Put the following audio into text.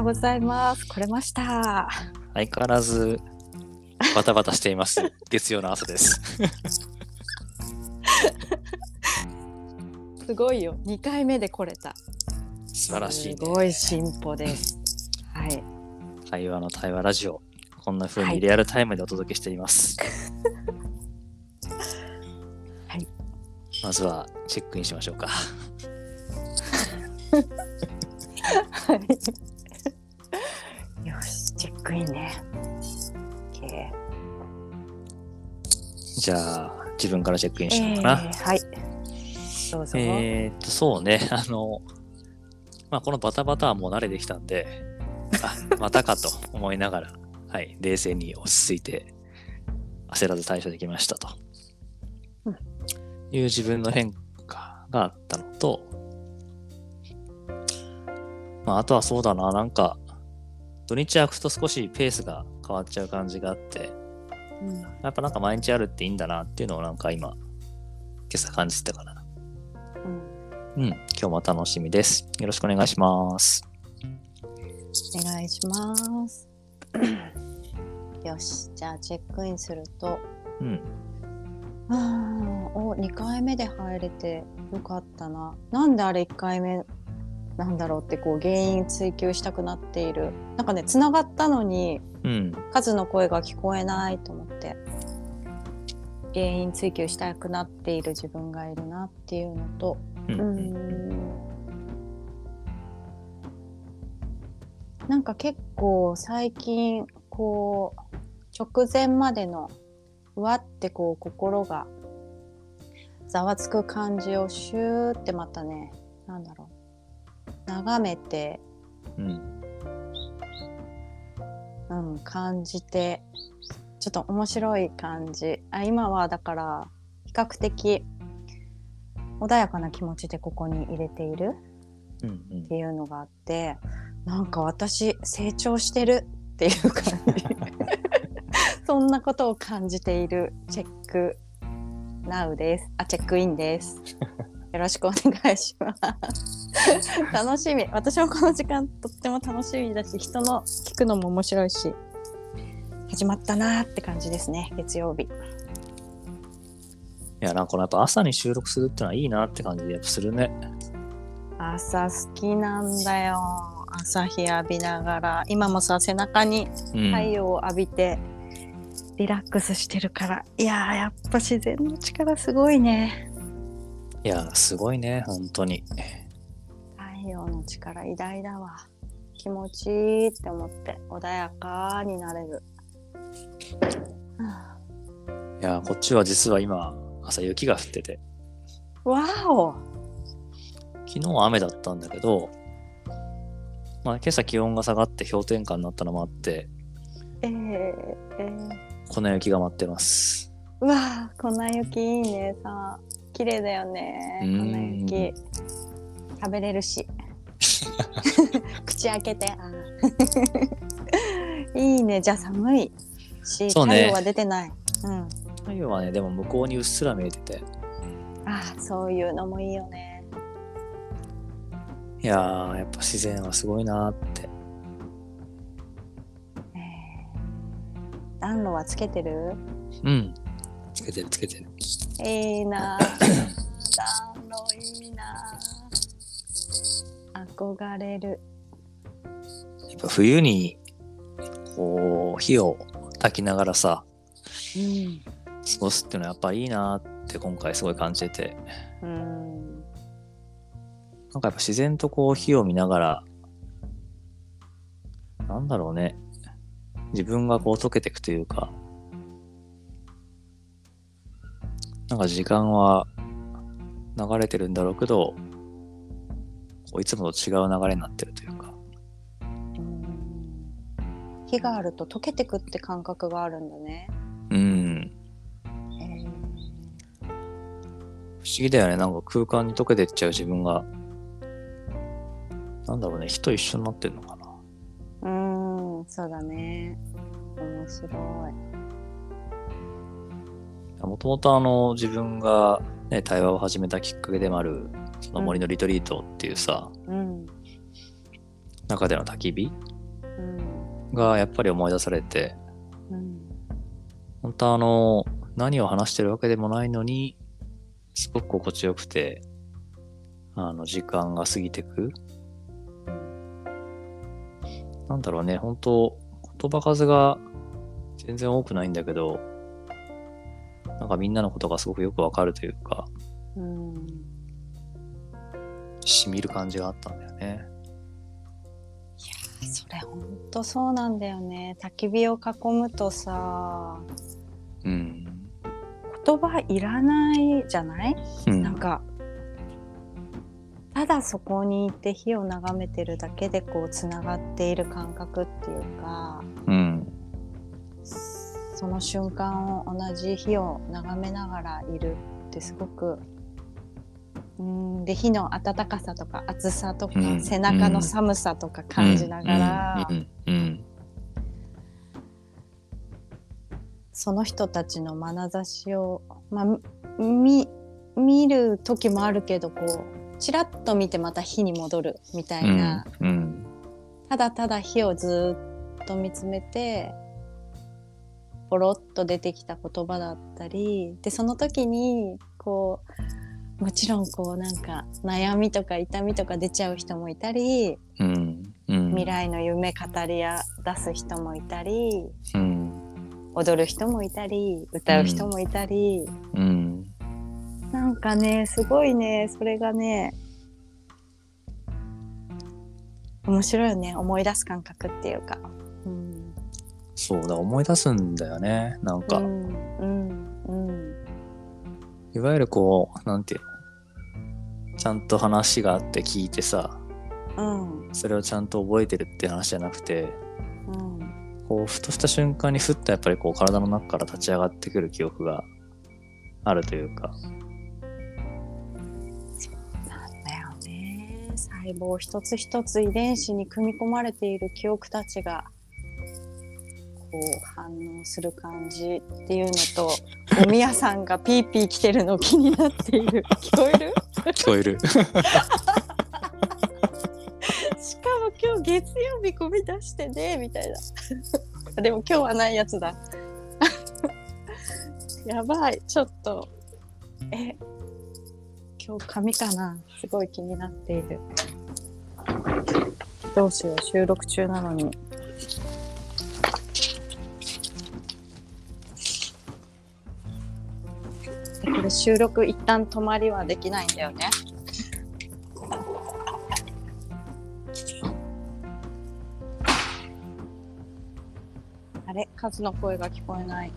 ようございます。来れました。相変わらずバタバタしています。月曜の朝です。すごいよ。2回目で来れた。素晴らしい、ね。すごい進歩です。はい。会話の対話ラジオ。こんな風にリアルタイムでお届けしています。はい。まずはチェックインしましょうか。はい。じゃあ、自分からチェックインしようえかな。ーはい。どうぞ。えーっと、そうね。あの、まあ、このバタバタはもう慣れてきたんで、あ、またかと思いながら、はい、冷静に落ち着いて、焦らず対処できましたと。うんいう自分の変化があったのと、まあ、あとはそうだな、なんか、土日空くと少しペースが変わっちゃう感じがあって、うんやっぱなんか毎日あるっていいんだなっていうのをなんか今、今朝感じてたかな。うんうん、今日も楽しみです。よろしくお願いします。お願いします。よし、じゃあチェックインすると、うん、あーお2回目で入れてよかったな。なんであれ1回目なんだろうってこう原因追求したくなっている。なんかね、つながったのにうん、数の声が聞こえないと思って原因追求したくなっている自分がいるなっていうのと、う、うん。ーん。なんか結構最近こう直前までのうわってこう心がざわつく感じをシューってまたねなんだろう。眺めて、うん、うん、感じてちょっと面白い感じ。あ今はだから比較的穏やかな気持ちでここに入れているうん、っていうのがあってなんか私成長してるっていう感じ。そんなことを感じているチェックナウです。あチェックインです。よろしくお願いします 楽しみ。私もこの時間とっても楽しみだし人の聞くのも面白いし始まったなーって感じですね月曜日。いや、なんかこのやっぱ朝に収録するってのはいいなって感じでやっぱするね。朝好きなんだよ。朝日浴びながら。今もさ背中にうん、太陽を浴びてリラックスしてるから。いやーやっぱ自然の力すごいね。いや、すごいね、本当に。太陽の力偉大だわ。気持ちいいって思って穏やかになれる、はいや、こっちは実は今、朝雪が降ってて、あわお。昨日は雨だったんだけど、まあ、今朝気温が下がって氷点下になったのもあって、えー、えー、粉雪が舞ってます。うわー粉雪いいねさ綺麗だよねうん粉雪食べれるし。口開けて。いいね。じゃあ寒いし、ね。太陽は出てない。うん。太陽はね、でも向こうにうっすら見えてて、ああそういうのもいいよね。いやー、やっぱ自然はすごいなーって。えー暖炉はつけてる？うん。つけてるつけてる。いいな 暖炉いいな憧れる。やっぱ冬に、こう、火を焚きながらさ、うん過ごすっていうのはやっぱいいなって今回すごい感じてて、うん。なんかやっぱ自然とこう火を見ながら、なんだろうね、自分がこう溶けていくというか、なんか時間は流れてるんだろうけど、いつもと違う流れになってるというか、うん火があると溶けてくって感覚があるんだね、うん、えー。不思議だよね。なんか空間に溶けてっちゃう自分が、なんだろうね、火と一緒になってんのかな。うんそうだね。面白い。もともとあの自分が、ね、対話を始めたきっかけでもあるその森のリトリートっていうさ、うん中での焚き火うんがやっぱり思い出されて、うん本当あの、何を話してるわけでもないのに、すごく心地よくて、あの、時間が過ぎてく。なんだろうね、本当言葉数が全然多くないんだけど、なんかみんなのことがすごくよくわかるというか、うん染みる感じがあったんだよね。それほんとそうなんだよね焚き火を囲むとさうん。言葉いらないじゃない、うんなんかただそこにいて火を眺めてるだけでこうつながっている感覚っていうかうん。その瞬間を同じ火を眺めながらいるってすごくうんで火の温かさとか熱さとか、うん背中の寒さとか感じながら、うん。うん。うんその人たちの眼差しを、まあ、み見る時もあるけどこうちらっと見てまた火に戻るみたいな、うん。ただただ火をずっと見つめてポロッと出てきた言葉だったりでその時にこうもちろんこうなんか悩みとか痛みとか出ちゃう人もいたりうん。うん。未来の夢語りや出す人もいたりうん。踊る人もいたり歌う人もいたり、うん。なんかねすごいねそれがね面白いよね思い出す感覚っていうか。うんそうだ、思い出すんだよね。なんか、うんうんうんいわゆるこう、なんていうの？ちゃんと話があって聞いてさ、うん。それをちゃんと覚えてるって話じゃなくて、うん。こう、ふとした瞬間にふっとやっぱりこう、体の中から立ち上がってくる記憶があるというか、なんだよね。細胞一つ一つ遺伝子に組み込まれている記憶たちがこう反応する感じっていうのとおみやさんがピーピー来てるの気になっている。聞こえる？聞こえる。しかも今日月曜日込み出してねみたいな。でも今日はないやつだ。やばい。ちょっとえ今日髪かな？すごい気になっている。どうしよう。収録中なのにこれ収録一旦止まりはできないんだよね。あれ？カズの声が聞こえない。